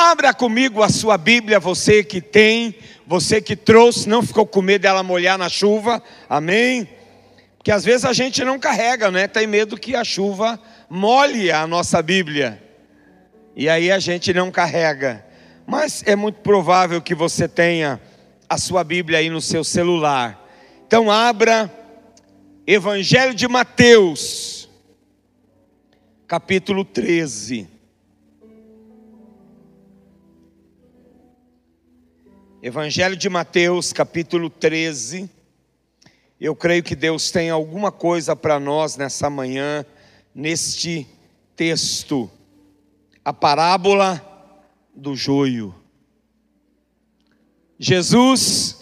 Abra comigo a sua Bíblia, você que tem, você que trouxe, não ficou com medo dela molhar na chuva, amém? Porque às vezes a gente não carrega, né? Tem medo que a chuva molhe a nossa Bíblia, e aí a gente não carrega. Mas é muito provável que você tenha a sua Bíblia aí no seu celular. Então abra Evangelho de Mateus, capítulo 13. Evangelho de Mateus, capítulo 13. Eu creio que Deus tem alguma coisa para nós nessa manhã, neste texto, a parábola do joio. Jesus,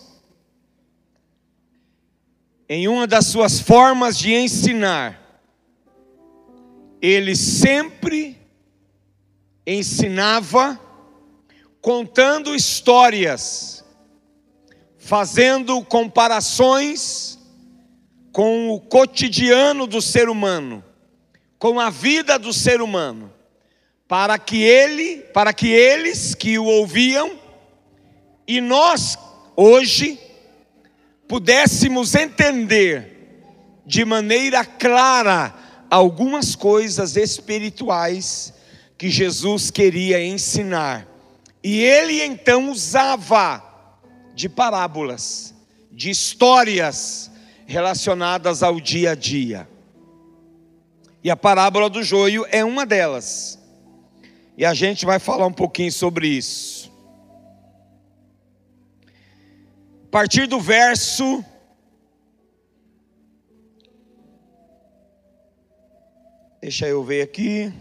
em uma das suas formas de ensinar, ele sempre ensinava contando histórias, fazendo comparações com o cotidiano do ser humano, com a vida do ser humano, para que ele, para que eles que o ouviam e nós hoje pudéssemos entender de maneira clara algumas coisas espirituais que Jesus queria ensinar e ele então usava de parábolas, de histórias relacionadas ao dia a dia. E a parábola do joio é uma delas. E a gente vai falar um pouquinho sobre isso. A partir do verso Deixa eu ver aqui.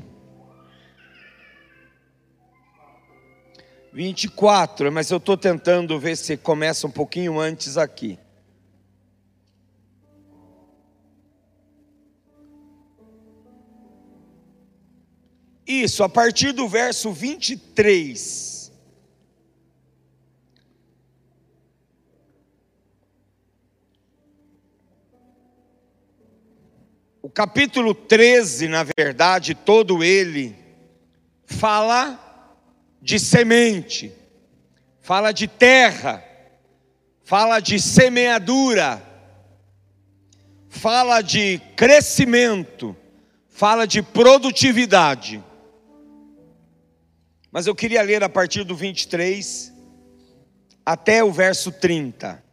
24, mas eu estou tentando ver se começa um pouquinho antes aqui. Isso, a partir do verso 23. O capítulo 13, na verdade, todo ele fala de semente, fala de terra, fala de semeadura, fala de crescimento, fala de produtividade. Mas eu queria ler a partir do 23 até o verso 30.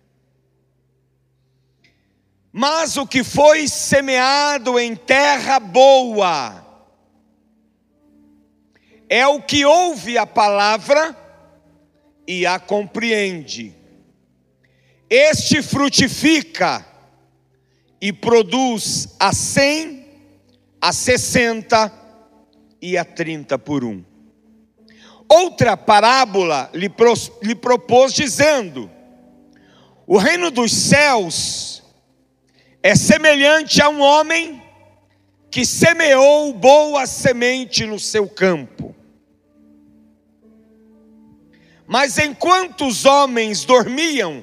Mas o que foi semeado em terra boa, é o que ouve a palavra e a compreende. Este frutifica e produz a cem, a sessenta e a trinta por um. Outra parábola lhe, lhe propôs, dizendo: O reino dos céus é semelhante a um homem que semeou boa semente no seu campo. Mas enquanto os homens dormiam,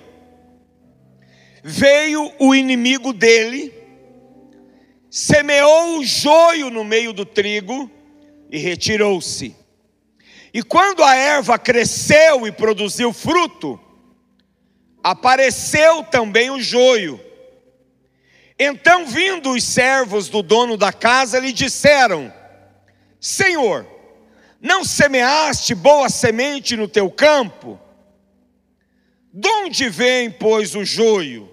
veio o inimigo dele, semeou o joio no meio do trigo e retirou-se. E quando a erva cresceu e produziu fruto, apareceu também o joio. Então, vindo os servos do dono da casa, lhe disseram: Senhor, não semeaste boa semente no teu campo? De onde vem, pois, o joio?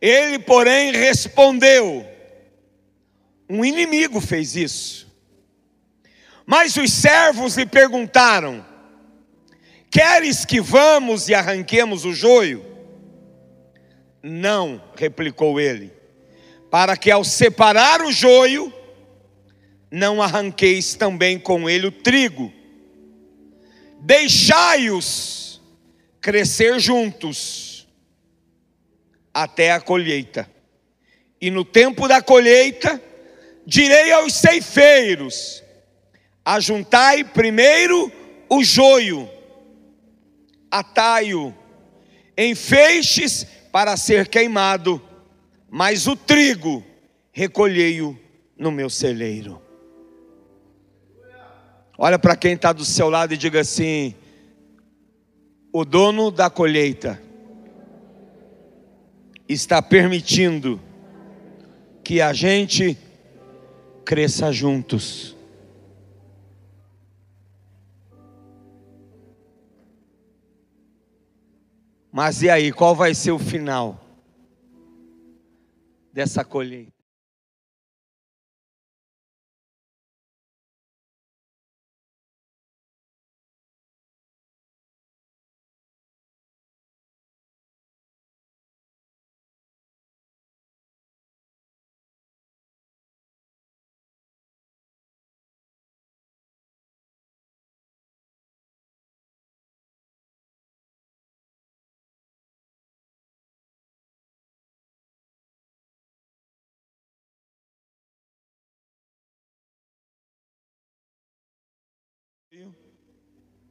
Ele, porém, respondeu: Um inimigo fez isso. Mas os servos lhe perguntaram: Queres que vamos e arranquemos o joio? Não, replicou ele, para que ao separar o joio, não arranqueis também com ele o trigo. Deixai-os crescer juntos até a colheita. E no tempo da colheita, direi aos ceifeiros: ajuntai primeiro o joio, atai-o em feixes para ser queimado, mas o trigo recolhei-o no meu celeiro. Olha para quem está do seu lado e diga assim: o dono da colheita está permitindo que a gente cresça juntos. Mas e aí, qual vai ser o final dessa colheita?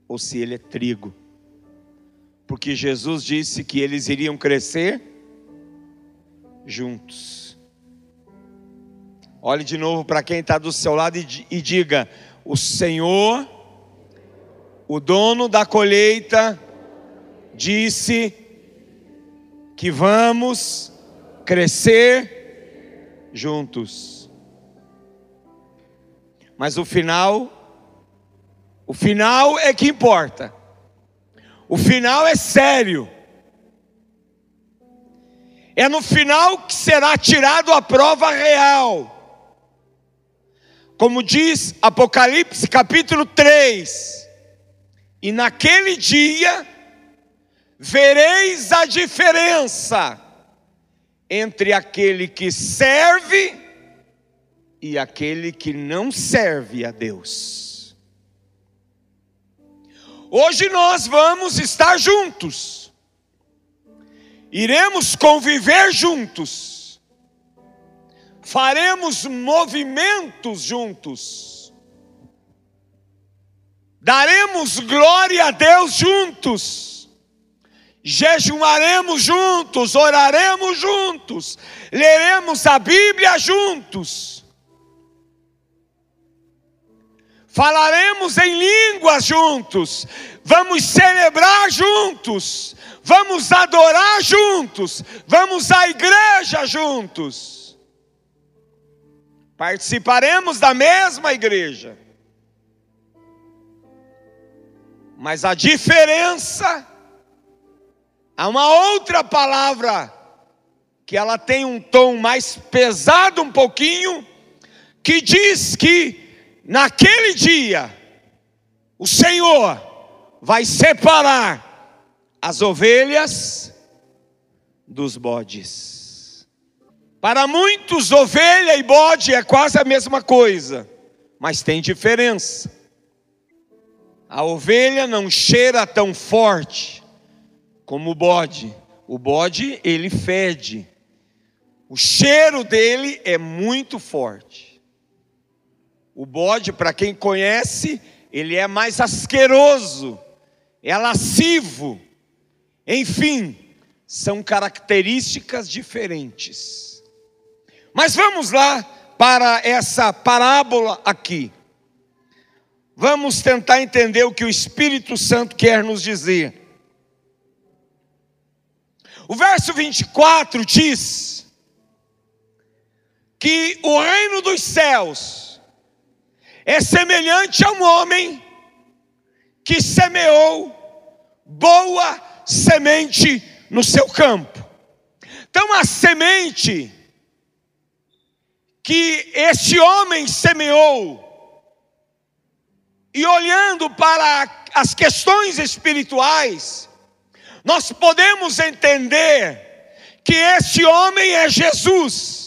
Ou se ele é trigo. Porque Jesus disse que eles iriam crescer juntos. Olhe de novo para quem está do seu lado e, diga: O Senhor, o dono da colheita, disse que vamos crescer juntos. Mas o final o final é que importa. O final é sério. É no final que será tirado a prova real. Como diz Apocalipse capítulo 3: E naquele dia vereis a diferença entre aquele que serve e aquele que não serve a Deus. Hoje nós vamos estar juntos, iremos conviver juntos, faremos movimentos juntos, daremos glória a Deus juntos, jejuaremos juntos, oraremos juntos, leremos a Bíblia juntos falaremos em línguas juntos, vamos celebrar juntos, vamos adorar juntos, vamos à igreja juntos, participaremos da mesma igreja, mas a diferença, há uma outra palavra, que ela tem um tom mais pesado um pouquinho, que diz que naquele dia, o Senhor vai separar as ovelhas dos bodes. Para muitos, ovelha e bode é quase a mesma coisa, mas tem diferença. A ovelha não cheira tão forte como o bode. O bode, ele fede. O cheiro dele é muito forte. O bode, para quem conhece, ele é mais asqueroso, é lascivo. Enfim, são características diferentes. Mas vamos lá para essa parábola aqui. Vamos tentar entender o que o Espírito Santo quer nos dizer. O verso 24 diz que o reino dos céus é semelhante a um homem que semeou boa semente no seu campo. Então, a semente que este homem semeou, e olhando para as questões espirituais, nós podemos entender que este homem é Jesus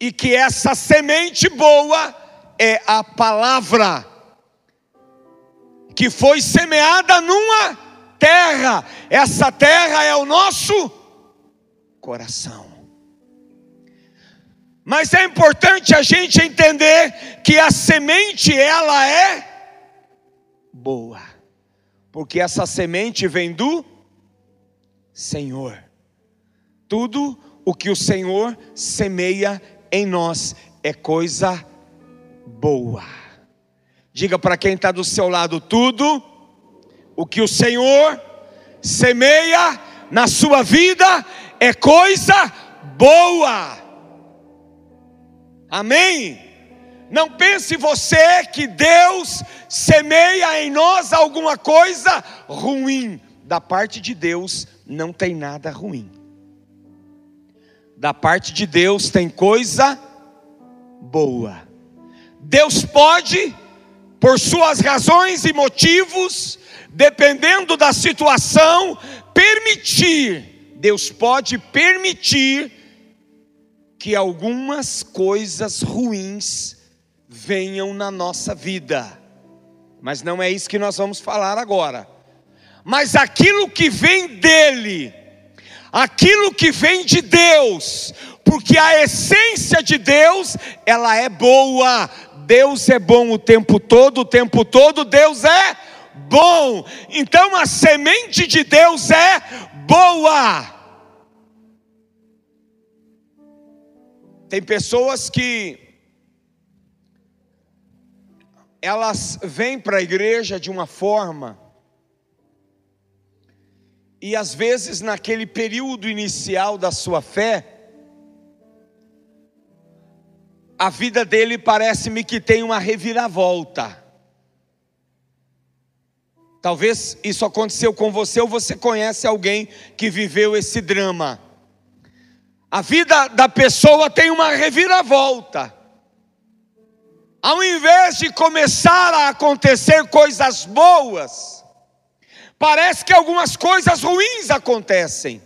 e que essa semente boa é a palavra que foi semeada numa terra. Essa terra é o nosso coração. Mas é importante a gente entender que a semente ela é boa. Porque essa semente vem do Senhor. Tudo o que o Senhor semeia em nós é coisa boa. Diga para quem está do seu lado: tudo o que o Senhor semeia na sua vida é coisa boa. Amém? Não pense você que Deus semeia em nós alguma coisa ruim. Da parte de Deus não tem nada ruim. Da parte de Deus tem coisa boa. Deus pode, por suas razões e motivos, dependendo da situação, permitir. Deus pode permitir que algumas coisas ruins venham na nossa vida. Mas não é isso que nós vamos falar agora. Mas aquilo que vem dele, aquilo que vem de Deus, porque a essência de Deus, ela é boa. Deus é bom o tempo todo, o tempo todo Deus é bom. Então a semente de Deus é boa. Tem pessoas que elas vêm para a igreja de uma forma, e às vezes naquele período inicial da sua fé, a vida dele parece-me que tem uma reviravolta. Talvez isso aconteceu com você ou você conhece alguém que viveu esse drama. A vida da pessoa tem uma reviravolta. Ao invés de começar a acontecer coisas boas, parece que algumas coisas ruins acontecem.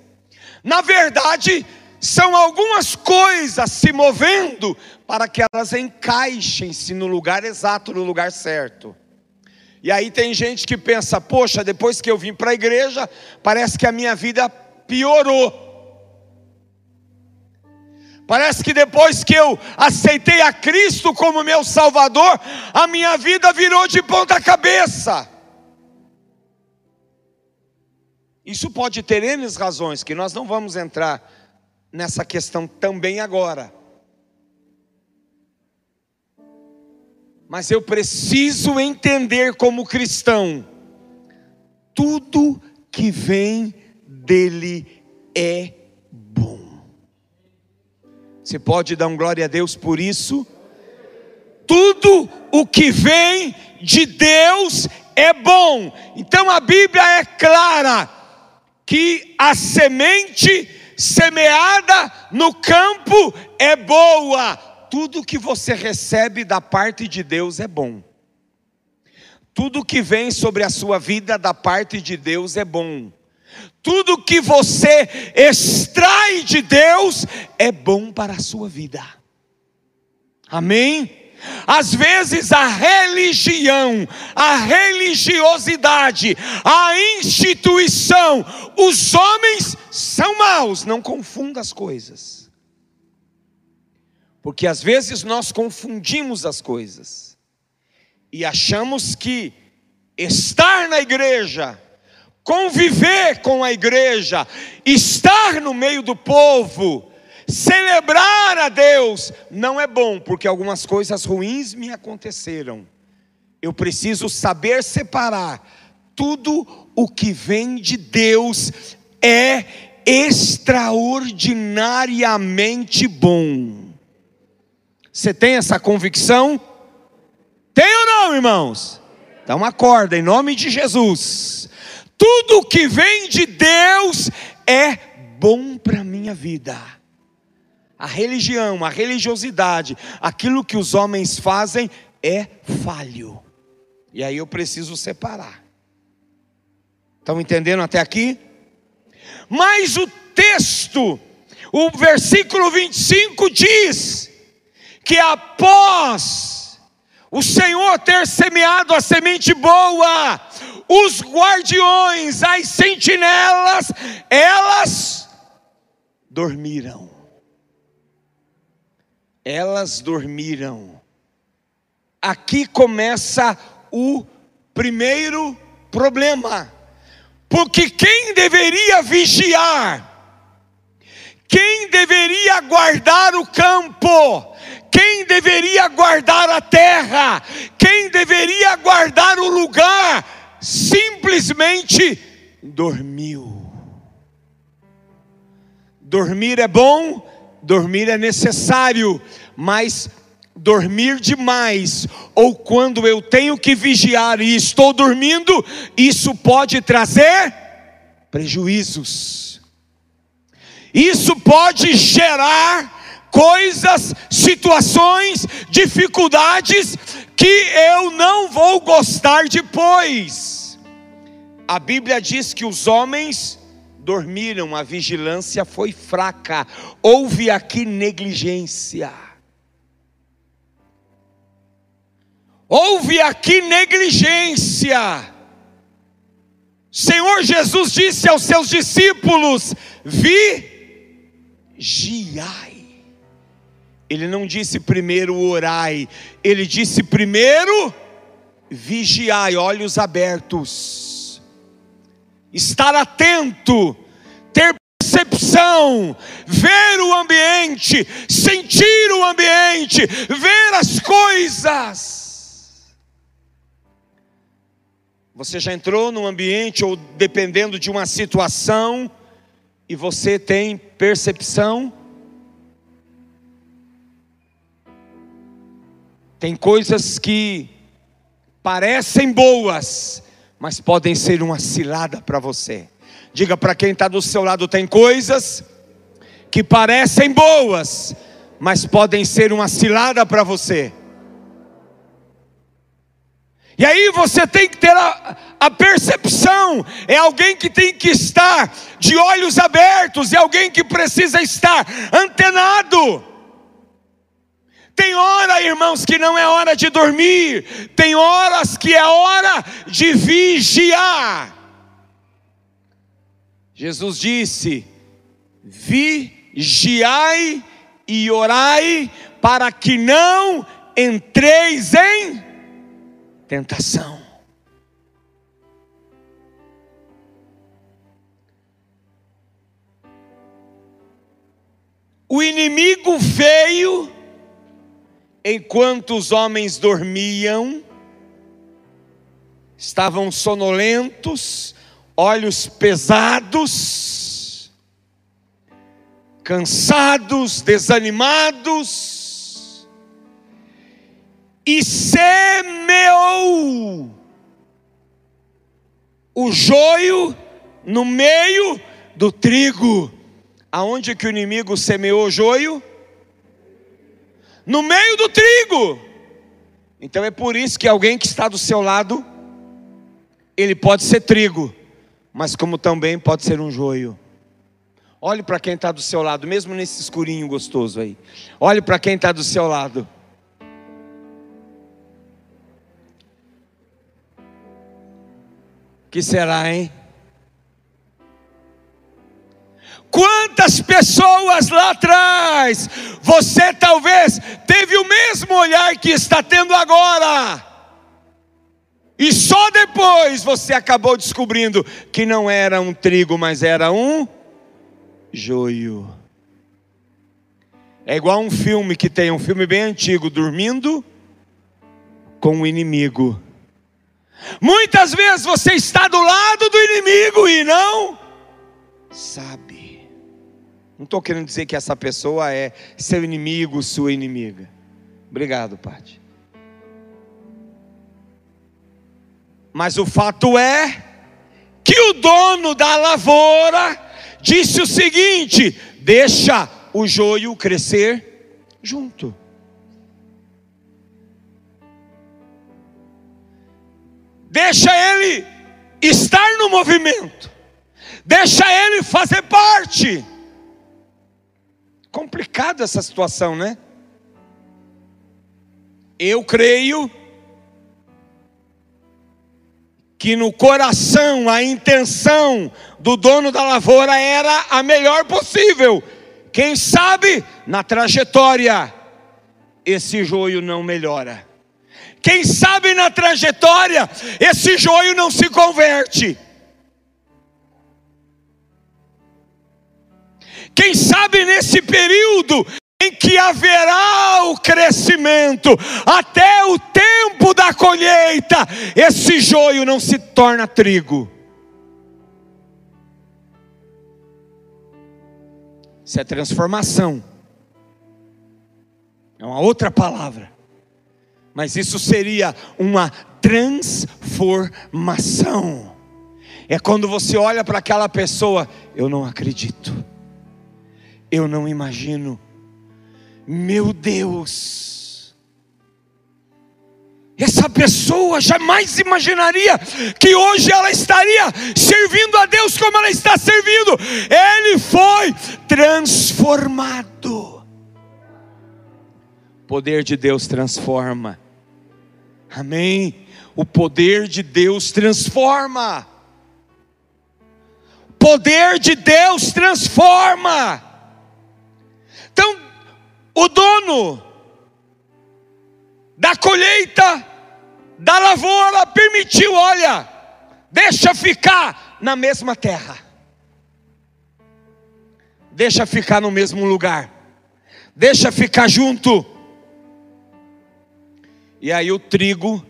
Na verdade, são algumas coisas se movendo para que elas encaixem-se no lugar exato, no lugar certo. E aí tem gente que pensa: poxa, depois que eu vim para a igreja, parece que a minha vida piorou. Parece que depois que eu aceitei a Cristo como meu Salvador, a minha vida virou de ponta cabeça. Isso pode ter N razões, que nós não vamos entrar nessa questão também agora. Mas eu preciso entender como cristão, tudo que vem dele é você pode dar um glória a Deus por isso? Tudo o que vem de Deus é bom. Então a Bíblia é clara que a semente semeada no campo é boa. Tudo que você recebe da parte de Deus é bom. Tudo que vem sobre a sua vida da parte de Deus é bom. Tudo que você extrai de Deus é bom para a sua vida. Amém? Às vezes a religião, a religiosidade, a instituição, os homens são maus, não confunda as coisas. Porque às vezes nós confundimos as coisas e achamos que estar na igreja conviver com a igreja, estar no meio do povo, celebrar a Deus, não é bom, porque algumas coisas ruins me aconteceram. Eu preciso saber separar tudo o que vem de Deus é extraordinariamente bom. Você tem essa convicção? Tem ou não, irmãos? Então acorda em nome de Jesus. Tudo que vem de Deus é bom para minha vida. A religião, a religiosidade, aquilo que os homens fazem é falho. E aí eu preciso separar. Estão entendendo até aqui? Mas o texto, o versículo 25 diz que após o Senhor ter semeado a semente boa, os guardiões, as sentinelas, elas dormiram. Elas dormiram. Aqui começa o primeiro problema. Porque quem deveria vigiar, quem deveria guardar o campo, quem deveria guardar a terra, quem deveria guardar o lugar, simplesmente dormiu. Dormir é bom, dormir é necessário, mas dormir demais, ou quando eu tenho que vigiar e estou dormindo, isso pode trazer prejuízos. Isso pode gerar coisas, situações, dificuldades que eu não vou gostar depois. A Bíblia diz que os homens dormiram, a vigilância foi fraca, houve aqui negligência. Houve aqui negligência. Senhor Jesus disse aos seus discípulos: vigiai. Ele não disse primeiro orai, ele disse primeiro vigiai, olhos abertos. Estar atento, ter percepção, ver o ambiente, sentir o ambiente, ver as coisas. Você já entrou num ambiente ou dependendo de uma situação e você tem percepção? Tem coisas que parecem boas, mas podem ser uma cilada para você. Diga para quem está do seu lado: tem coisas que parecem boas, mas podem ser uma cilada para você. E aí você tem que ter a, a, percepção, é alguém que tem que estar de olhos abertos, é alguém que precisa estar antenado. Tem hora, irmãos, que não é hora de dormir, tem horas que é hora de vigiar. Jesus disse: vigiai e orai, para que não entreis em tentação. O inimigo veio enquanto os homens dormiam, estavam sonolentos, olhos pesados, cansados, desanimados, e semeou o joio no meio do trigo. Aonde que o inimigo semeou o joio? No meio do trigo. Então é por isso que alguém que está do seu lado, ele pode ser trigo, mas como também pode ser um joio. Olhe para quem está do seu lado, mesmo nesse escurinho gostoso aí. Olhe para quem está do seu lado. que será, hein? Quantas pessoas lá atrás você talvez teve o mesmo olhar que está tendo agora, e só depois você acabou descobrindo que não era um trigo, mas era um joio. É igual um filme que tem um filme bem antigo, dormindo com o inimigo. Muitas vezes você está do lado do inimigo e não sabe. Não estou querendo dizer que essa pessoa é seu inimigo, sua inimiga. Obrigado, Pati. Mas o fato é que o dono da lavoura disse o seguinte: deixa o joio crescer junto. deixa ele estar no movimento, deixa ele fazer parte. Complicada essa situação, né? Eu creio que no coração a intenção do dono da lavoura era a melhor possível. Quem sabe na trajetória esse joio não melhora. Quem sabe na trajetória esse joio não se converte. Quem sabe nesse período em que haverá o crescimento, até o tempo da colheita, esse joio não se torna trigo. Isso é transformação. É uma outra palavra. Mas isso seria uma transformação. É quando você olha para aquela pessoa, eu não acredito. Eu não imagino. Meu Deus. Essa pessoa jamais imaginaria que hoje ela estaria servindo a Deus como ela está servindo. Ele foi transformado. O poder de Deus transforma. Amém. O poder de Deus transforma. O poder de Deus transforma. Então, o dono da colheita, da lavoura, permitiu: olha, deixa ficar na mesma terra, deixa ficar no mesmo lugar, deixa ficar junto. E aí o trigo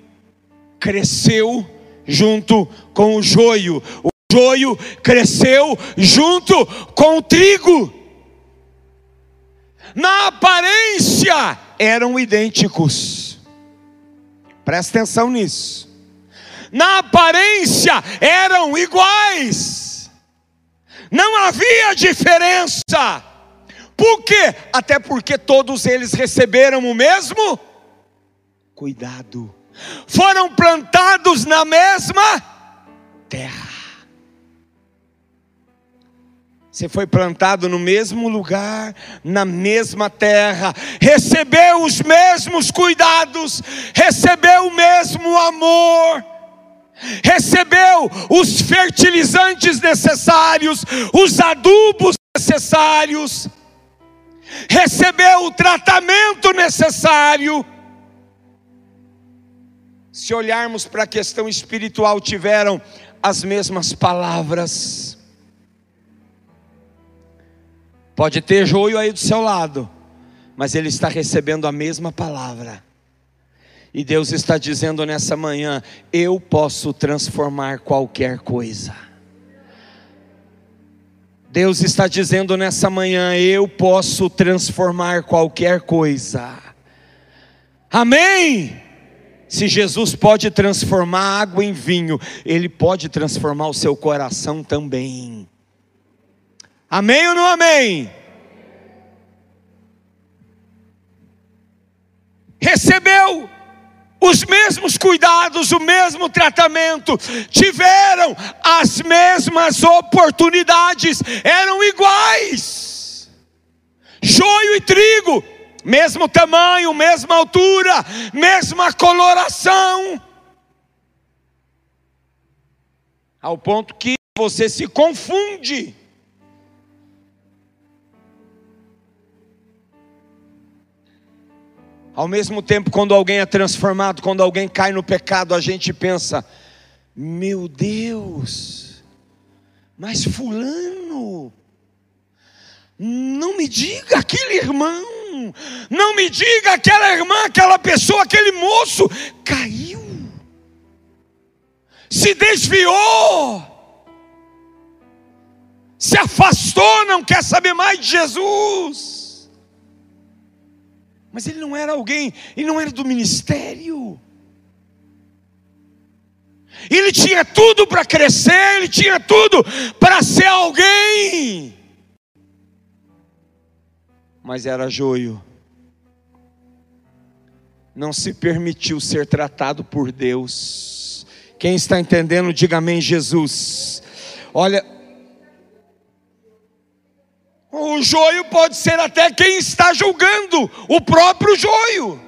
cresceu junto com o joio, o joio cresceu junto com o trigo. Na aparência eram idênticos. Presta atenção nisso. Na aparência eram iguais. Não havia diferença. Por quê? Até porque todos eles receberam o mesmo cuidado. Foram plantados na mesma terra. Você foi plantado no mesmo lugar, na mesma terra, recebeu os mesmos cuidados, recebeu o mesmo amor, recebeu os fertilizantes necessários, os adubos necessários, recebeu o tratamento necessário se olharmos para a questão espiritual, tiveram as mesmas palavras. Pode ter joio aí do seu lado, mas ele está recebendo a mesma palavra. E Deus está dizendo nessa manhã: eu posso transformar qualquer coisa. Deus está dizendo nessa manhã: eu posso transformar qualquer coisa. Amém? Se Jesus pode transformar água em vinho, Ele pode transformar o seu coração também. Amém ou não amém? Recebeu os mesmos cuidados, o mesmo tratamento, tiveram as mesmas oportunidades, eram iguais. Joio e trigo mesmo tamanho, mesma altura, mesma coloração. Ao ponto que você se confunde. Ao mesmo tempo, quando alguém é transformado, quando alguém cai no pecado, a gente pensa: meu Deus, mas Fulano, não me diga aquele irmão não me diga aquela irmã, aquela pessoa, aquele moço caiu, se desviou, se afastou, não quer saber mais de Jesus. Mas ele não era alguém, ele não era do ministério. Ele tinha tudo para crescer, ele tinha tudo para ser alguém mas era joio. Não se permitiu ser tratado por Deus. Quem está entendendo, diga amém, Jesus. Olha, o joio pode ser até quem está julgando, o próprio joio.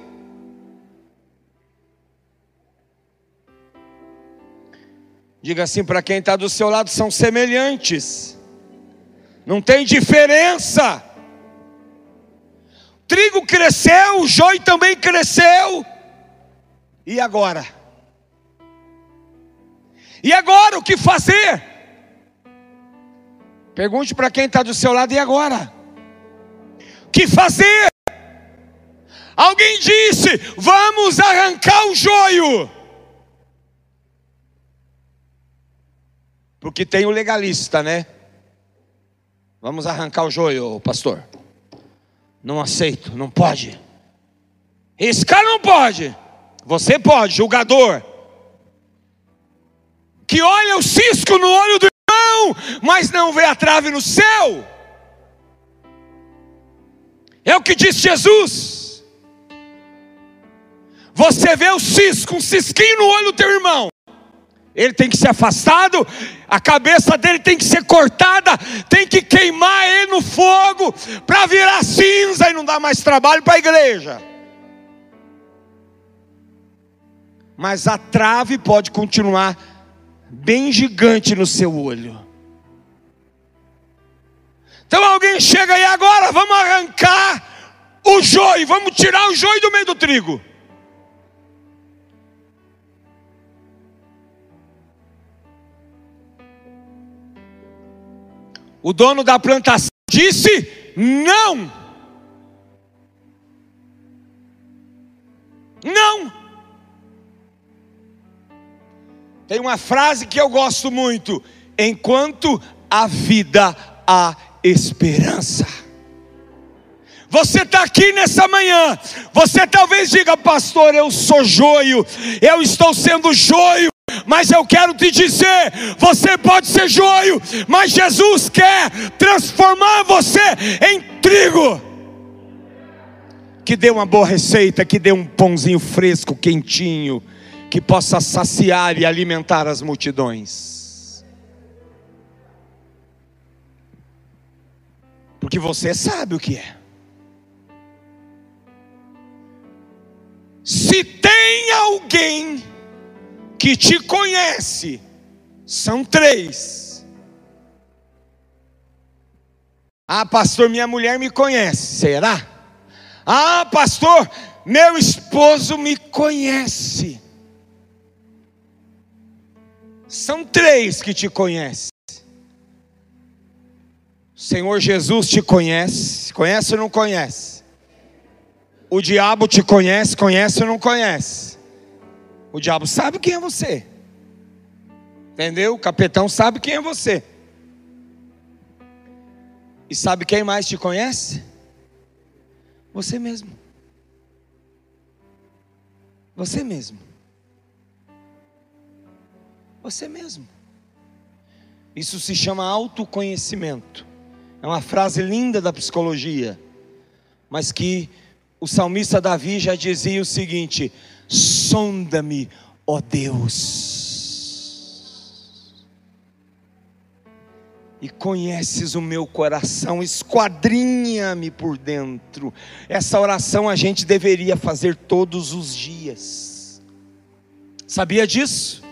Diga assim para quem está do seu lado: são semelhantes, não tem diferença trigo cresceu, o joio também cresceu. E agora? E agora o que fazer? Pergunte para quem está do seu lado, e agora? O que fazer? Alguém disse: Vamos arrancar o joio. Porque tem o legalista, né? Vamos arrancar o joio, pastor. Não aceito, não pode. Esse cara não pode. Você pode, julgador. Que olha o cisco no olho do mas não vê a trave no céu. É o que disse Jesus. Você vê o cisco, um cisquinho no olho do teu irmão. Ele tem que ser afastado, a cabeça dele tem que ser cortada, tem que queimar ele no fogo para virar cinza e não dar mais trabalho para a igreja. Mas a trave pode continuar bem gigante no seu olho. Então alguém chega aí agora, vamos arrancar o joio, vamos tirar o joio do meio do trigo. O dono da plantação disse: não. Não. Tem uma frase que eu gosto muito: enquanto a vida há esperança. Você está aqui nessa manhã, você talvez diga, pastor, eu sou joio, eu estou sendo joio mas eu quero te dizer: você pode ser joio, mas Jesus quer transformar você em trigo. Que dê uma boa receita, que dê um pãozinho fresco, quentinho, que possa saciar e alimentar as multidões. Porque você sabe o que é. Se tem alguém que te conhece são três. Ah, pastor, minha mulher me conhece. Será? Ah, pastor, meu esposo me conhece. São três que te conhecem. Senhor Jesus te conhece. Conhece ou não conhece? O diabo te conhece, conhece ou não conhece? O diabo sabe quem é você. Entendeu? O capetão sabe quem é você. E sabe quem mais te conhece? Você mesmo. Você mesmo. Você mesmo. Isso se chama autoconhecimento. É uma frase linda da psicologia, mas que o salmista Davi já dizia o seguinte: sonda-me, ó Deus. E conheces o meu coração, esquadrinha-me por dentro. Essa oração a gente deveria fazer todos os dias. Sabia disso?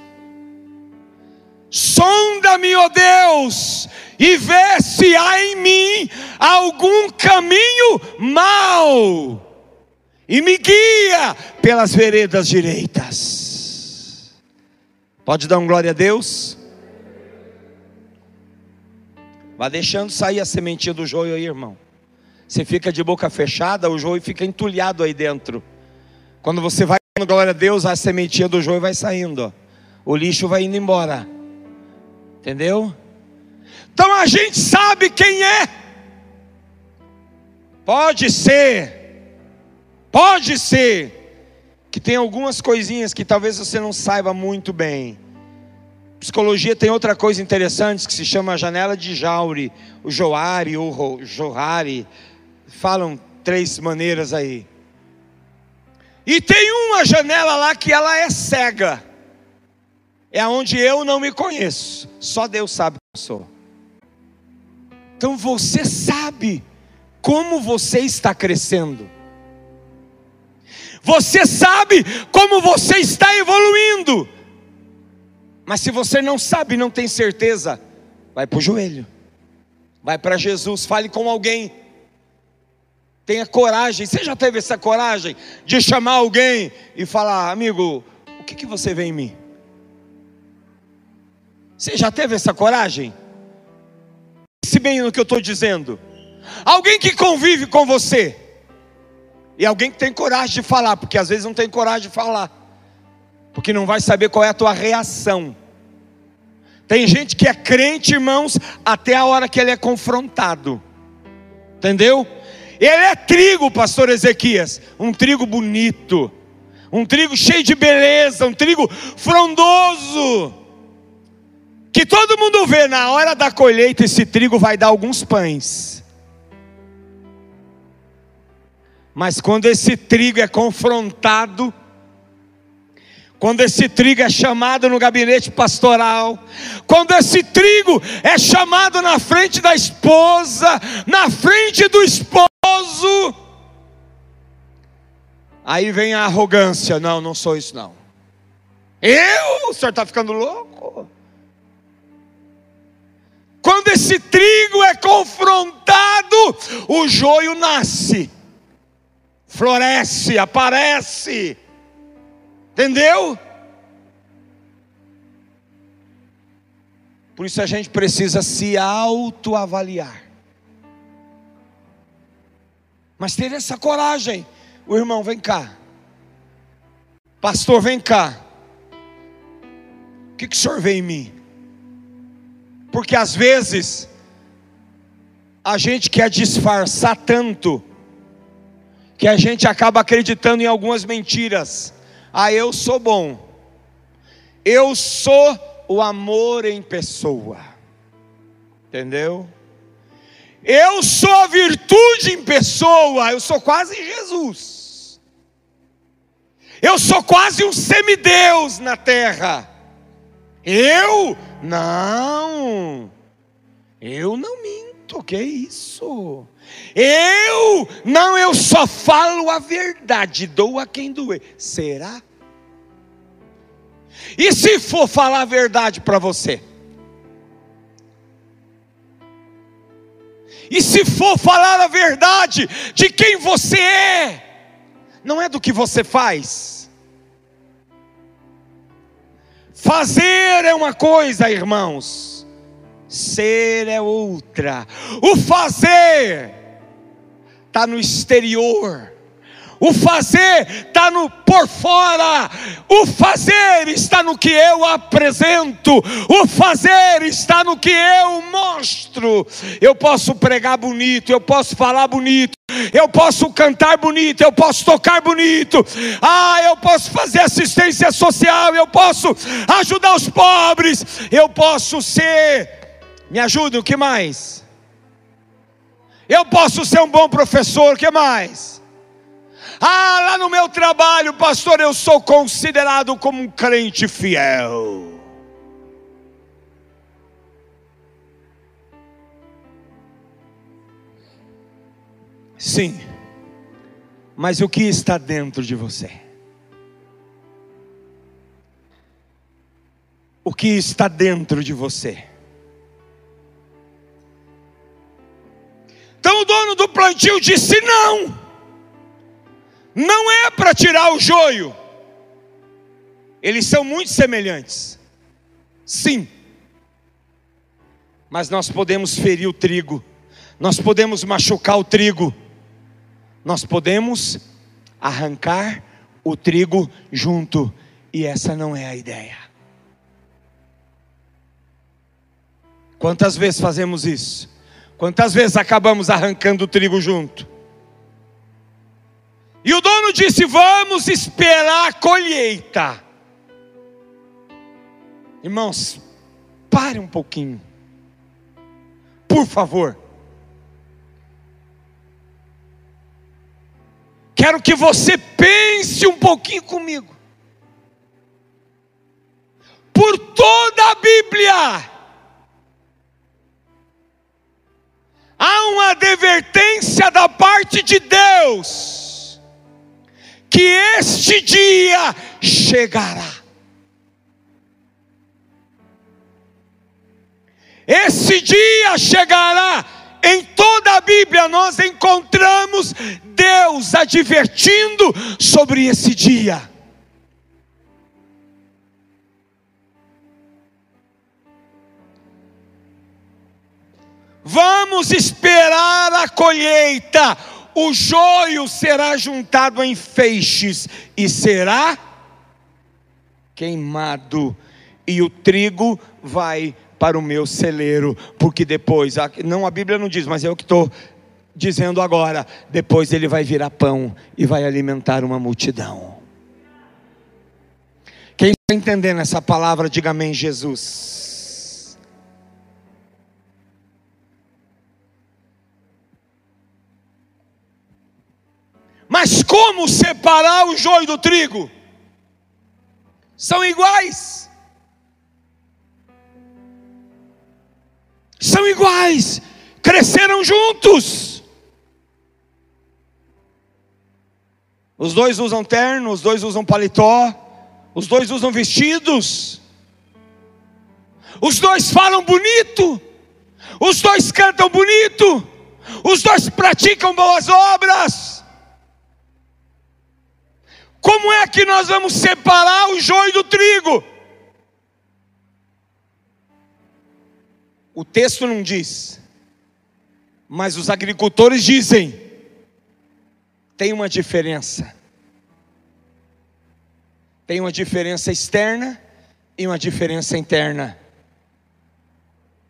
Sonda-me, ó Deus, e vê se há em mim algum caminho mau e me guia pelas veredas direitas. Pode dar um glória a Deus? Vá deixando sair a sementinha do joio aí, irmão. Você fica de boca fechada, o joio fica entulhado aí dentro. Quando você vai dando glória a Deus, a sementinha do joio vai saindo. Ó. O lixo vai indo embora. Entendeu? Então a gente sabe quem é. Pode ser Pode ser que tem algumas coisinhas que talvez você não saiba muito bem. Psicologia tem outra coisa interessante que se chama janela de Jauri, o Joari ou Johari. Falam três maneiras aí. E tem uma janela lá que ela é cega. É onde eu não me conheço. Só Deus sabe quem eu sou. Então você sabe como você está crescendo. Você sabe como você está evoluindo. Mas se você não sabe, não tem certeza, vai para o joelho. Vai para Jesus, fale com alguém. Tenha coragem. Você já teve essa coragem de chamar alguém e falar, amigo, o que, que você vê em mim? Você já teve essa coragem? Se bem no que eu estou dizendo. Alguém que convive com você E alguém que tem coragem de falar, porque às vezes não tem coragem de falar, porque não vai saber qual é a tua reação. Tem gente que é crente, irmãos, até a hora que ele é confrontado. Entendeu? Ele é trigo, pastor Ezequias, um trigo bonito, um trigo cheio de beleza, um trigo frondoso. Que todo mundo vê na hora da colheita esse trigo vai dar alguns pães. Mas quando esse trigo é confrontado, quando esse trigo é chamado no gabinete pastoral, quando esse trigo é chamado na frente da esposa, na frente do esposo, aí vem a arrogância: não, não sou isso não. Eu? O senhor está ficando louco? Quando esse trigo é confrontado, o joio nasce floresce, aparece. Entendeu? Por isso a gente precisa se autoavaliar. Mas ter essa coragem. O irmão, vem cá. Pastor, vem cá. O que, que o senhor vê em mim? Porque às vezes a gente quer disfarçar tanto que a gente acaba acreditando em algumas mentiras. Ah, eu sou bom. Eu sou o amor em pessoa. Entendeu? Eu sou a virtude em pessoa. Eu sou quase Jesus. Eu sou quase um semideus na terra. Eu? Não. Eu não minto. Que isso? Eu, não, eu só falo a verdade, dou a quem doer. Será? E se for falar a verdade para você? E se for falar a verdade de quem você é, não é do que você faz. Fazer é uma coisa, irmãos ser é outra. O fazer está no exterior. O fazer está no por fora. O fazer está no que eu apresento. O fazer está no que eu mostro. Eu posso pregar bonito, eu posso falar bonito, eu posso cantar bonito, eu posso tocar bonito. Ah, eu posso fazer assistência social, eu posso ajudar os pobres, eu posso ser me ajuda, o que mais? Eu posso ser um bom professor, o que mais? Ah, lá no meu trabalho, pastor, eu sou considerado como um crente fiel. Sim, mas o que está dentro de você? O que está dentro de você? Então o dono do plantio disse: não, não é para tirar o joio. Eles são muito semelhantes, sim, mas nós podemos ferir o trigo, nós podemos machucar o trigo, nós podemos arrancar o trigo junto, e essa não é a ideia. Quantas vezes fazemos isso? Quantas vezes acabamos arrancando o trigo junto? E o dono disse: Vamos esperar a colheita. Irmãos, pare um pouquinho, por favor. Quero que você pense um pouquinho comigo. Por toda a Bíblia, há uma advertência da parte de Deus, que este dia chegará. Esse dia chegará. Bíblia nós encontramos Deus advertindo sobre esse dia. Vamos esperar a colheita. o joio será juntado em feixes e será queimado, e o trigo vai para o meu celeiro, porque depois, não a Bíblia não diz, mas é o que estou dizendo agora, depois ele vai virar pão e vai alimentar uma multidão. Quem está entendendo essa palavra, diga amém, Jesus. Mas como separar o joio do trigo? São iguais. São iguais. Cresceram juntos. Os dois usam terno, os dois usam paletó, os dois usam vestidos. Os dois falam bonito. Os dois cantam bonito. Os dois praticam boas obras. Como é que nós vamos separar o joio do trigo? O texto não diz, mas os agricultores dizem: tem uma diferença. Tem uma diferença externa e uma diferença interna.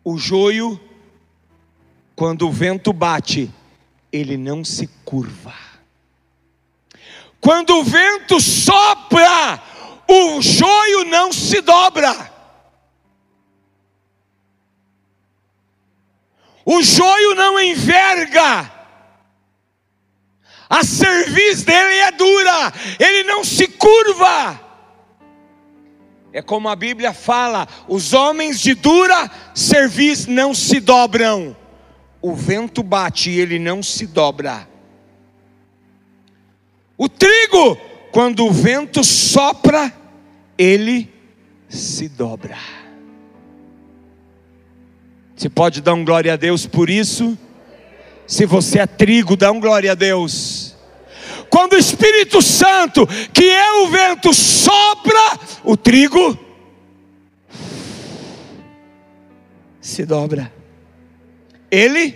O joio, quando o vento bate, ele não se curva. Quando o vento sopra, o joio não se dobra. O joio não enverga. A cerviz dele é dura, ele não se curva. É como a Bíblia fala: os homens de dura cerviz não se dobram. O vento bate e ele não se dobra. O trigo, quando o vento sopra, ele se dobra. Você pode dar um glória a Deus por isso? Se você é trigo, dá um glória a Deus. Quando o Espírito Santo, que é o vento, sopra, o trigo se dobra. Ele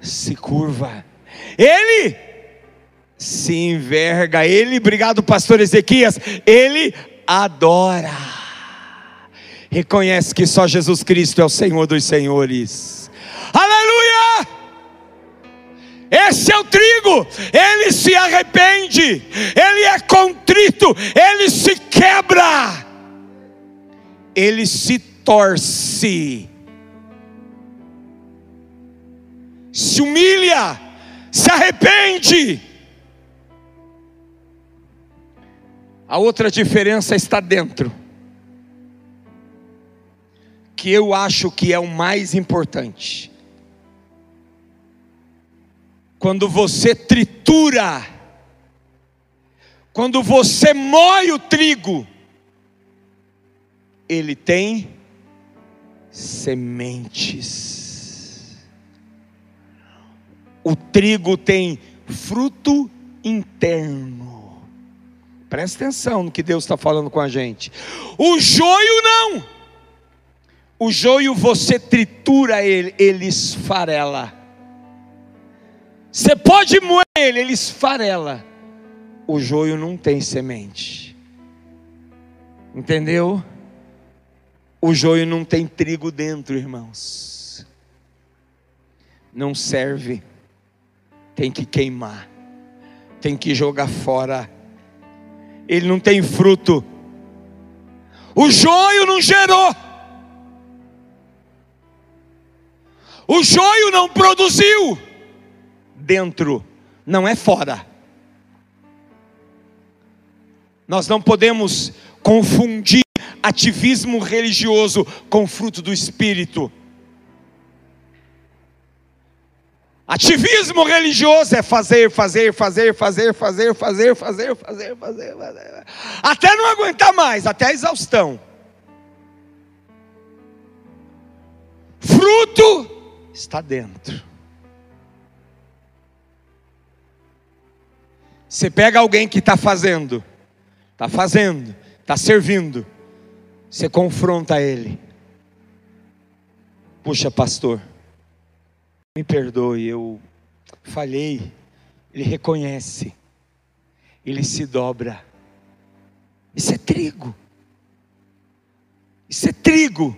se curva. Ele se enverga, ele, obrigado, pastor Ezequias, ele adora, reconhece que só Jesus Cristo é o Senhor dos Senhores, aleluia! Esse é o trigo, ele se arrepende, ele é contrito, ele se quebra, ele se torce, se humilha, se arrepende, A outra diferença está dentro, que eu acho que é o mais importante. Quando você tritura, quando você moe o trigo, ele tem sementes. O trigo tem fruto interno. Presta atenção no que Deus está falando com a gente. O joio não. O joio você tritura ele, ele esfarela. Você pode moer ele, ele esfarela. O joio não tem semente. Entendeu? O joio não tem trigo dentro, irmãos. Não serve. Tem que queimar. Tem que jogar fora ele não tem fruto. O joio não gerou. O joio não produziu. Dentro, não é fora. Nós não podemos confundir ativismo religioso com fruto do espírito. Ativismo religioso é fazer, fazer, fazer, fazer, fazer, fazer, fazer, fazer, fazer, fazer, até não aguentar mais, até a exaustão. Fruto está dentro. Você pega alguém que está fazendo, está fazendo, está servindo, você confronta ele. Puxa, pastor, me perdoe, eu falhei, ele reconhece, ele se dobra. Isso é trigo. Isso é trigo.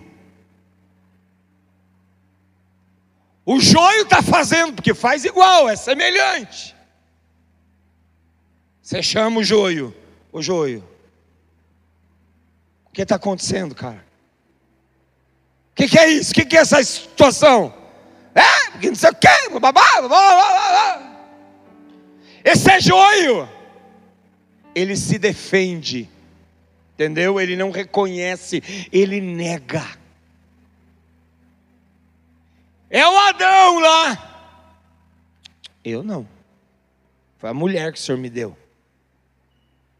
O joio está fazendo, porque faz igual, é semelhante. Você chama o joio, o joio. O que está acontecendo, cara? O que, que, é isso? O que, que, é essa situação? É, porque não sei o quê, babá, babá. Esse é joio. Ele se defende, entendeu? Ele não reconhece, ele nega. É o Adão lá. Eu não. Foi a mulher que o Senhor me deu.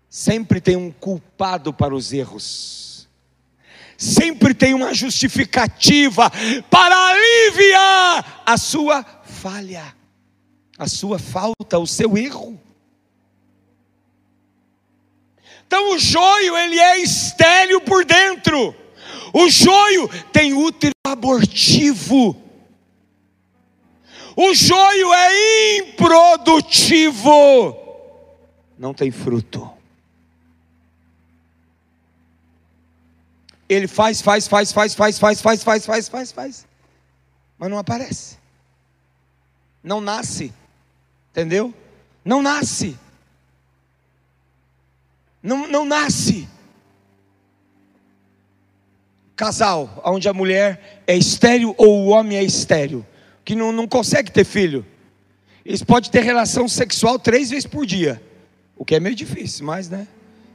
Sempre tem um culpado para os erros. Sempre tem uma justificativa para aliviar a sua falha, a sua falta, o seu erro. Então o joio ele é estéril por dentro. O joio tem útero abortivo. O joio é improdutivo, não tem fruto. Ele faz, faz, faz, faz, faz, faz, faz, faz, faz, faz, faz, mas não aparece, não nasce, entendeu? Não nasce, não, não nasce. Casal, onde a mulher é estéreo ou o homem é estéreo que não, não consegue ter filho. Eles podem ter relação sexual três vezes por dia. O que é meio difícil, mas né?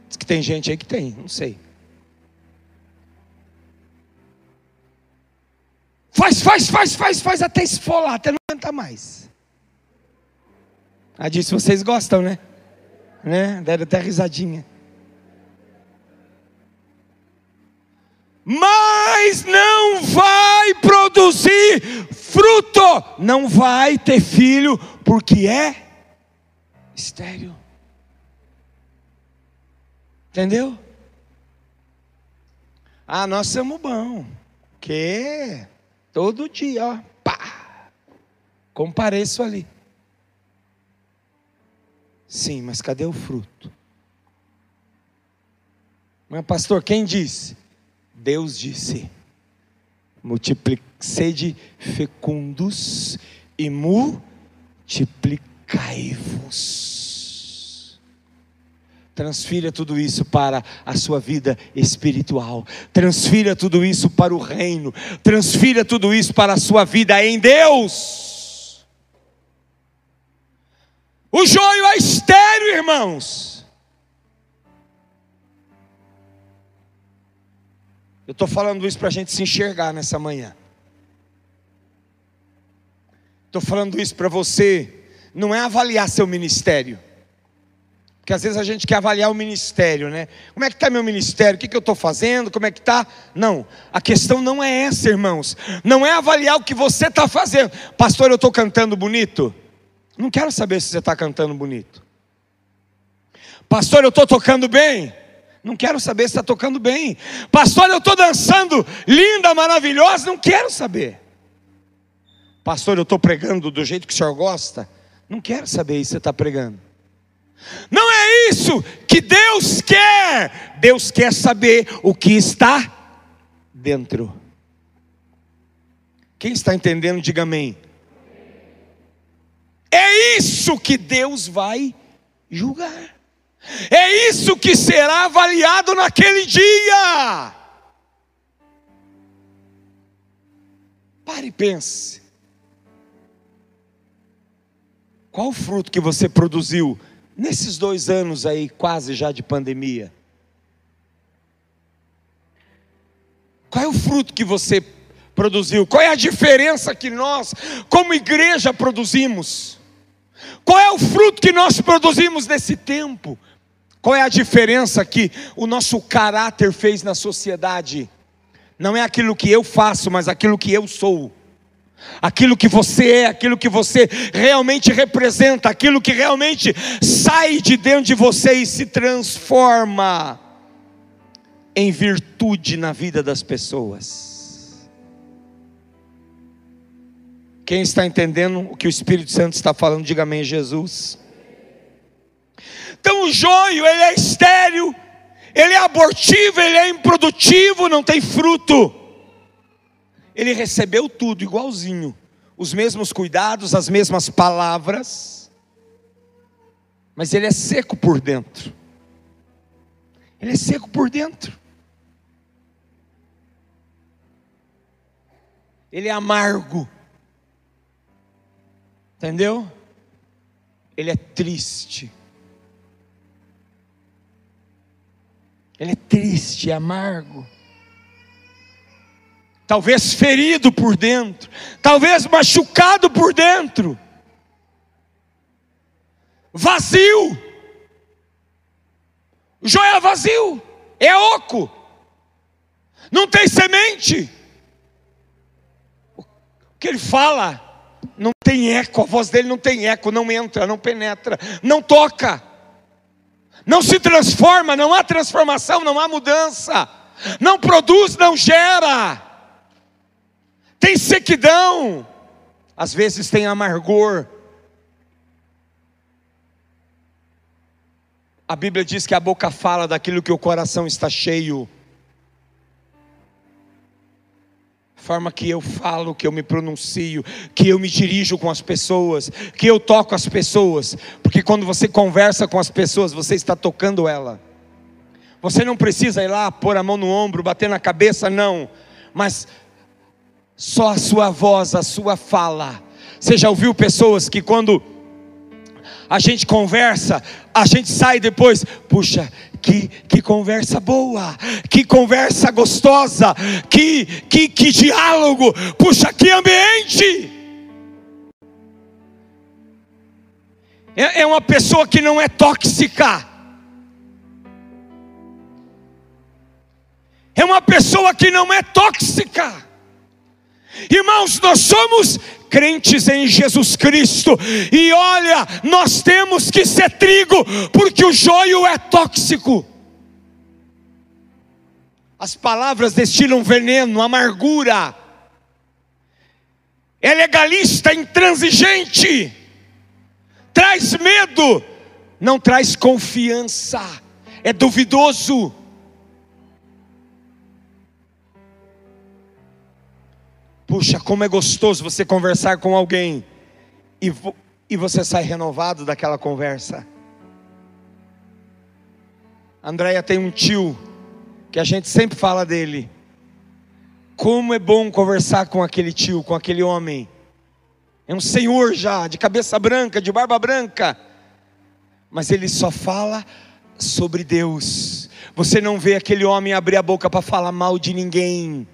Diz que tem gente aí que tem, não sei. Faz, faz, faz, faz, faz até esfolar, até não aguentar mais. Ah, disso vocês gostam, né? Né? Deram até risadinha. Mas não vai produzir fruto, não vai ter filho, porque é estéreo. Entendeu? Ah, nós somos bom. Que todo dia, ó, pá, compareço ali. Sim, mas cadê o fruto? Mas pastor, quem disse? Deus disse: multiplicai fecundos e multiplicai-vos. Transfira tudo isso para a sua vida espiritual, transfira tudo isso para o reino, transfira tudo isso para a sua vida em Deus. O joio é estéreo, irmãos. Eu estou falando isso para a gente se enxergar nessa manhã. Estou falando isso para você, não é avaliar seu ministério. Porque às vezes a gente quer avaliar o ministério, né? Como é que está meu ministério? O que, que eu estou fazendo? Como é que está? Não, a questão não é essa, irmãos. Não é avaliar o que você está fazendo. Pastor, eu estou cantando bonito? Não quero saber se você está cantando bonito. Pastor, eu estou tocando bem? Não quero saber se está tocando bem. Pastor, eu estou dançando linda, maravilhosa. Não quero saber. Pastor, eu estou pregando do jeito que o senhor gosta. Não quero saber se você está pregando. Não é isso que Deus quer. Deus quer saber o que está dentro. Quem está entendendo, diga amém. É isso que Deus vai julgar. É isso que será avaliado naquele dia. Pare e pense. Qual o fruto que você produziu nesses dois anos aí, quase já de pandemia? Qual é o fruto que você produziu? Qual é a diferença que nós, como igreja, produzimos? Qual é o fruto que nós produzimos nesse tempo? Qual é a diferença que o nosso caráter fez na sociedade? Não é aquilo que eu faço, mas aquilo que eu sou. Aquilo que você é, aquilo que você realmente representa, aquilo que realmente sai de dentro de você e se transforma em virtude na vida das pessoas. Quem está entendendo o que o Espírito Santo está falando, diga amém, Jesus. Então o joio, ele é estéril, ele é abortivo, ele é improdutivo, não tem fruto. Ele recebeu tudo igualzinho, os mesmos cuidados, as mesmas palavras, mas ele é seco por dentro. Ele é seco por dentro. Ele é amargo. Entendeu? Ele é triste. Ele é triste, é amargo. Talvez ferido por dentro, talvez machucado por dentro, vazio. O joio é vazio, é oco, não tem semente. O que ele fala não tem eco, a voz dele não tem eco, não entra, não penetra, não toca não se transforma, não há transformação, não há mudança, não produz, não gera, tem sequidão, às vezes tem amargor. A Bíblia diz que a boca fala daquilo que o coração está cheio. Forma que eu falo, que eu me pronuncio, que eu me dirijo com as pessoas, que eu toco as pessoas, porque quando você conversa com as pessoas, você está tocando ela. Você não precisa ir lá pôr a mão no ombro, bater na cabeça, não, mas só a sua voz, a sua fala. Você já ouviu pessoas que quando a gente conversa, a gente sai depois, puxa, que, que conversa boa, que conversa gostosa, que, que, que diálogo, puxa, que ambiente. É, é uma pessoa que não é tóxica, é uma pessoa que não é tóxica. Irmãos, nós somos crentes em Jesus Cristo, e olha, nós temos que ser trigo, porque o joio é tóxico. As palavras destilam veneno, amargura, é legalista, intransigente, traz medo, não traz confiança, é duvidoso. Puxa, como é gostoso você conversar com alguém e, e você sai renovado daquela conversa. Andréia tem um tio que a gente sempre fala dele. Como é bom conversar com aquele tio, com aquele homem. É um senhor já, de cabeça branca, de barba branca. Mas ele só fala sobre Deus. Você não vê aquele homem abrir a boca para falar mal de ninguém.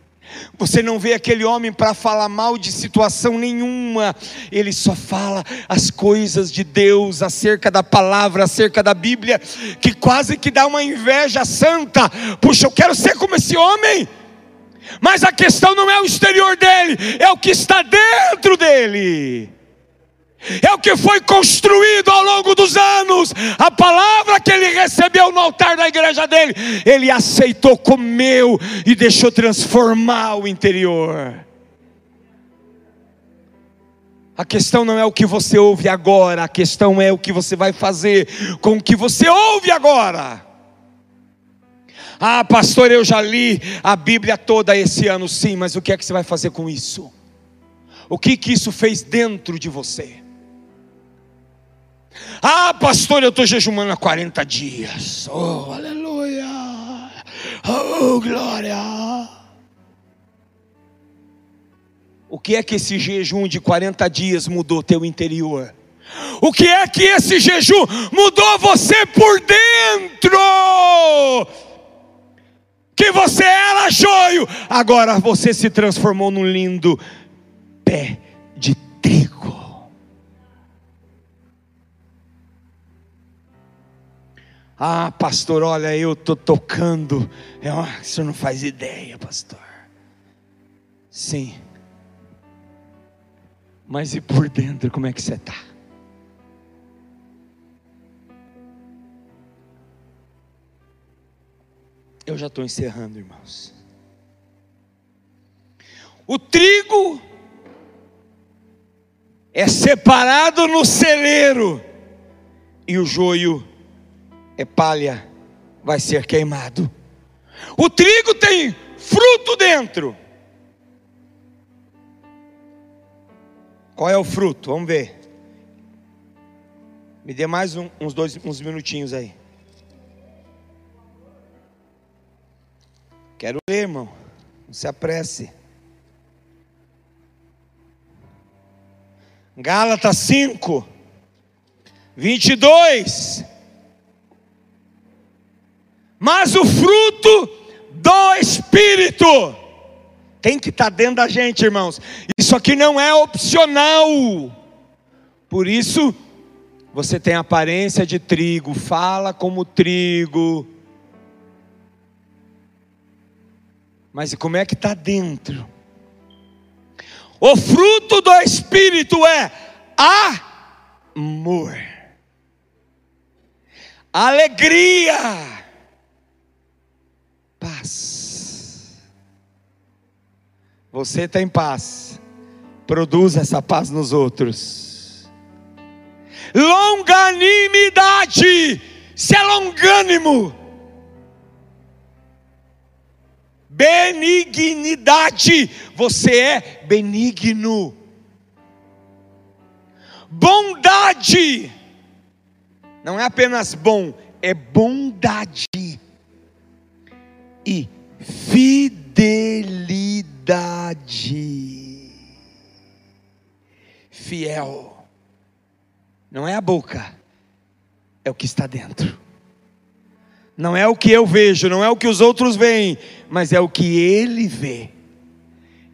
Você não vê aquele homem para falar mal de situação nenhuma, ele só fala as coisas de Deus, acerca da palavra, acerca da Bíblia, que quase que dá uma inveja santa. Puxa, eu quero ser como esse homem, mas a questão não é o exterior dele, é o que está dentro dele é o que foi construído ao longo dos anos. A palavra que ele recebeu no altar da igreja dele, ele aceitou, comeu e deixou transformar o interior. A questão não é o que você ouve agora, a questão é o que você vai fazer com o que você ouve agora. Ah, pastor, eu já li a Bíblia toda esse ano, sim, mas o que é que você vai fazer com isso? O que que isso fez dentro de você? Ah, pastor, eu estou jejuando há 40 dias. Oh, aleluia. Oh, glória. O que é que esse jejum de 40 dias mudou teu interior? O que é que esse jejum mudou você por dentro? Que você era joio, agora você se transformou num lindo pé Ah, pastor, olha, eu estou tocando. É o senhor não faz ideia, pastor. Sim. Mas e por dentro, como é que você está? Eu já estou encerrando, irmãos. O trigo é separado no celeiro, e o joio é palha, vai ser queimado. O trigo tem fruto dentro. Qual é o fruto? Vamos ver. Me dê mais um, uns dois, uns minutinhos aí. Quero ler, irmão. Não se apresse. Gálatas 5, 22. Mas o fruto do Espírito tem que estar tá dentro da gente, irmãos. Isso aqui não é opcional. Por isso, você tem aparência de trigo, fala como trigo. Mas e como é que está dentro? O fruto do Espírito é amor, alegria, paz. Você tem paz, produz essa paz nos outros. Longanimidade, se é longânimo Benignidade, você é benigno. Bondade, não é apenas bom, é bondade. E fidelidade. Fiel, não é a boca, é o que está dentro. Não é o que eu vejo, não é o que os outros veem, mas é o que ele vê.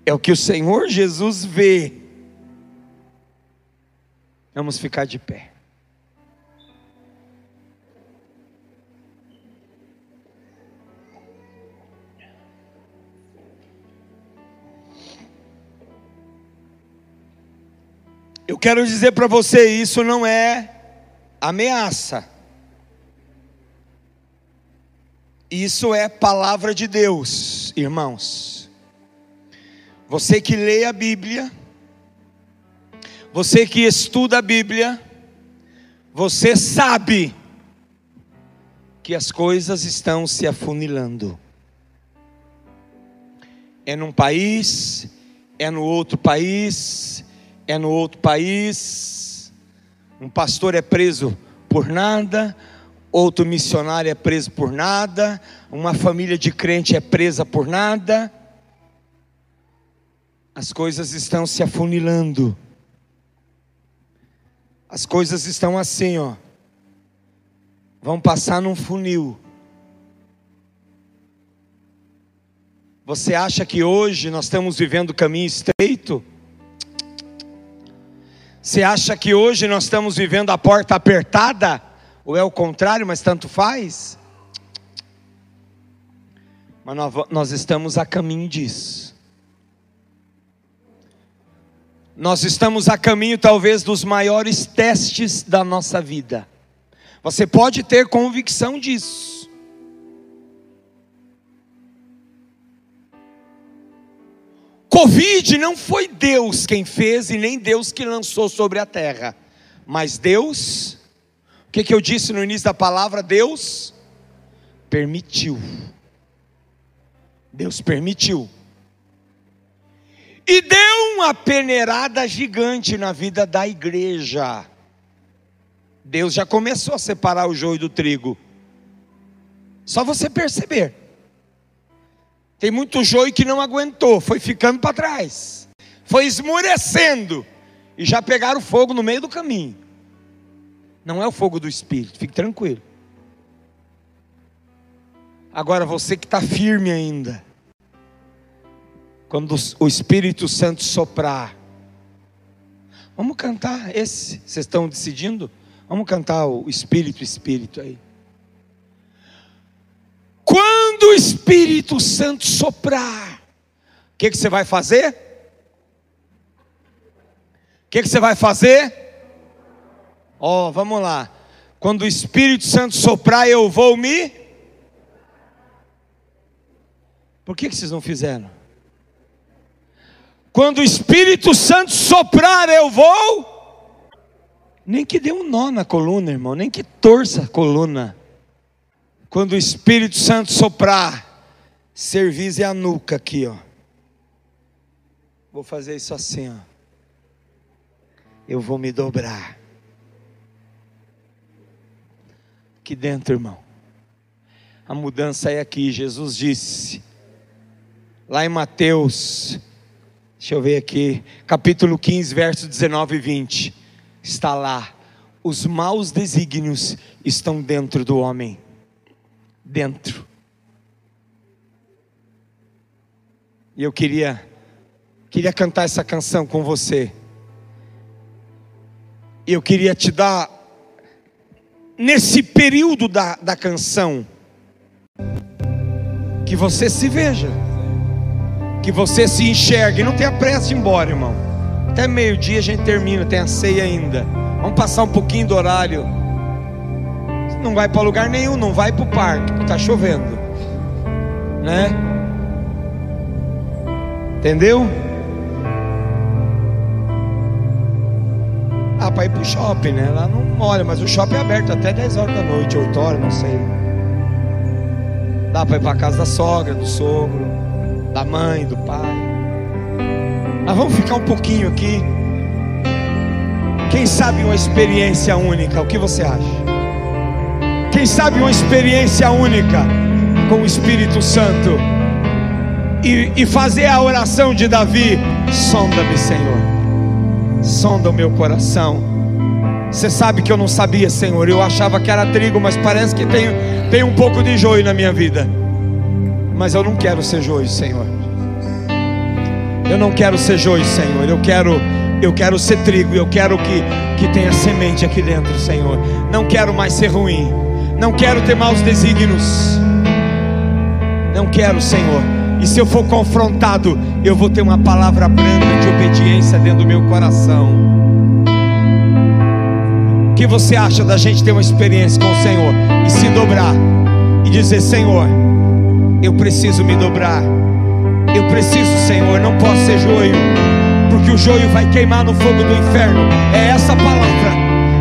É o que o Senhor Jesus vê. Vamos ficar de pé. Eu quero dizer para você, isso não é ameaça. Isso é palavra de Deus, irmãos. Você que lê a Bíblia, você que estuda a Bíblia, você sabe que as coisas estão se afunilando. É num país, é no outro país, é no outro país. Um pastor é preso por nada, outro missionário é preso por nada, uma família de crente é presa por nada. As coisas estão se afunilando. As coisas estão assim, ó. Vão passar num funil. Você acha que hoje nós estamos vivendo caminho estreito? Você acha que hoje nós estamos vivendo a porta apertada? Ou é o contrário, mas tanto faz? Mas nós, estamos a caminho disso. Nós estamos a caminho, talvez, dos maiores testes da nossa vida. Você pode ter convicção disso. Covid não foi Deus quem fez e nem Deus que lançou sobre a terra, mas Deus o que, que eu disse no início da palavra? Deus permitiu. Deus permitiu. E deu uma peneirada gigante na vida da igreja. Deus já começou a separar o joio do trigo. Só você perceber. Tem muito joio que não aguentou, foi ficando para trás, foi esmurecendo, e já pegaram fogo no meio do caminho. Não é o fogo do Espírito, fique tranquilo. Agora você que está firme ainda, quando o Espírito Santo soprar, vamos cantar esse, vocês estão decidindo? Vamos cantar o Espírito, Espírito aí. Quando o Espírito Santo soprar, o que, que você vai fazer? O que, que você vai fazer? Ó, oh, vamos lá. Quando o Espírito Santo soprar, eu vou me. Por que, que vocês não fizeram? Quando o Espírito Santo soprar, eu vou. Nem que dê um nó na coluna, irmão, nem que torça a coluna. Quando o Espírito Santo soprar, serviço é a nuca aqui, ó. Vou fazer isso assim, ó. Eu vou me dobrar. Aqui dentro, irmão. A mudança é aqui. Jesus disse, lá em Mateus, deixa eu ver aqui, capítulo 15, verso 19 e 20. Está lá. Os maus desígnios estão dentro do homem. Dentro. E eu queria queria cantar essa canção com você. E eu queria te dar, nesse período da, da canção, que você se veja, que você se enxergue. Não tenha pressa ir embora, irmão. Até meio-dia a gente termina, tem a ceia ainda. Vamos passar um pouquinho do horário. Não vai para lugar nenhum, não vai para o parque, está chovendo, né? Entendeu? Ah, para ir pro shopping, né? Lá não molha, mas o shopping é aberto até 10 horas da noite, 8 horas, não sei. Dá para ir para casa da sogra, do sogro, da mãe, do pai. Mas vamos ficar um pouquinho aqui. Quem sabe uma experiência única? O que você acha? Quem sabe uma experiência única com o Espírito Santo? E, e fazer a oração de Davi: sonda-me, Senhor sonda o meu coração. Você sabe que eu não sabia, Senhor. Eu achava que era trigo, mas parece que tem, tem um pouco de joio na minha vida. Mas eu não quero ser joio, Senhor. Eu não quero ser joio, Senhor. Eu quero, eu quero ser trigo. Eu quero que, que tenha semente aqui dentro, Senhor. Não quero mais ser ruim. Não quero ter maus desígnios. Não quero, Senhor. E se eu for confrontado, eu vou ter uma palavra branda de obediência dentro do meu coração. O que você acha da gente ter uma experiência com o Senhor e se dobrar e dizer: Senhor, eu preciso me dobrar. Eu preciso, Senhor, não posso ser joio, porque o joio vai queimar no fogo do inferno. É essa palavra.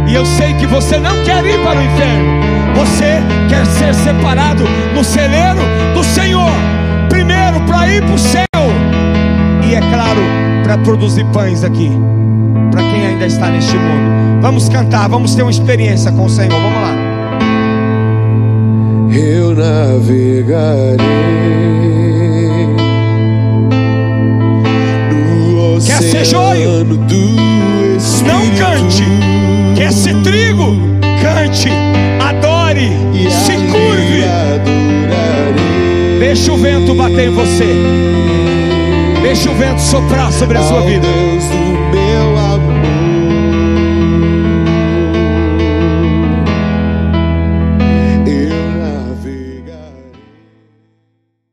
E eu sei que você não quer ir para o inferno. Você quer ser separado no celeiro do Senhor primeiro para ir para o céu. E é claro, para produzir pães aqui. Para quem ainda está neste mundo. Vamos cantar, vamos ter uma experiência com o Senhor. Vamos lá. Eu navegarei. No Quer ser joio? Não cante. Quer ser trigo? Cante. Adore. Se curve. Deixa o vento bater em você. Deixa o vento soprar sobre a sua vida.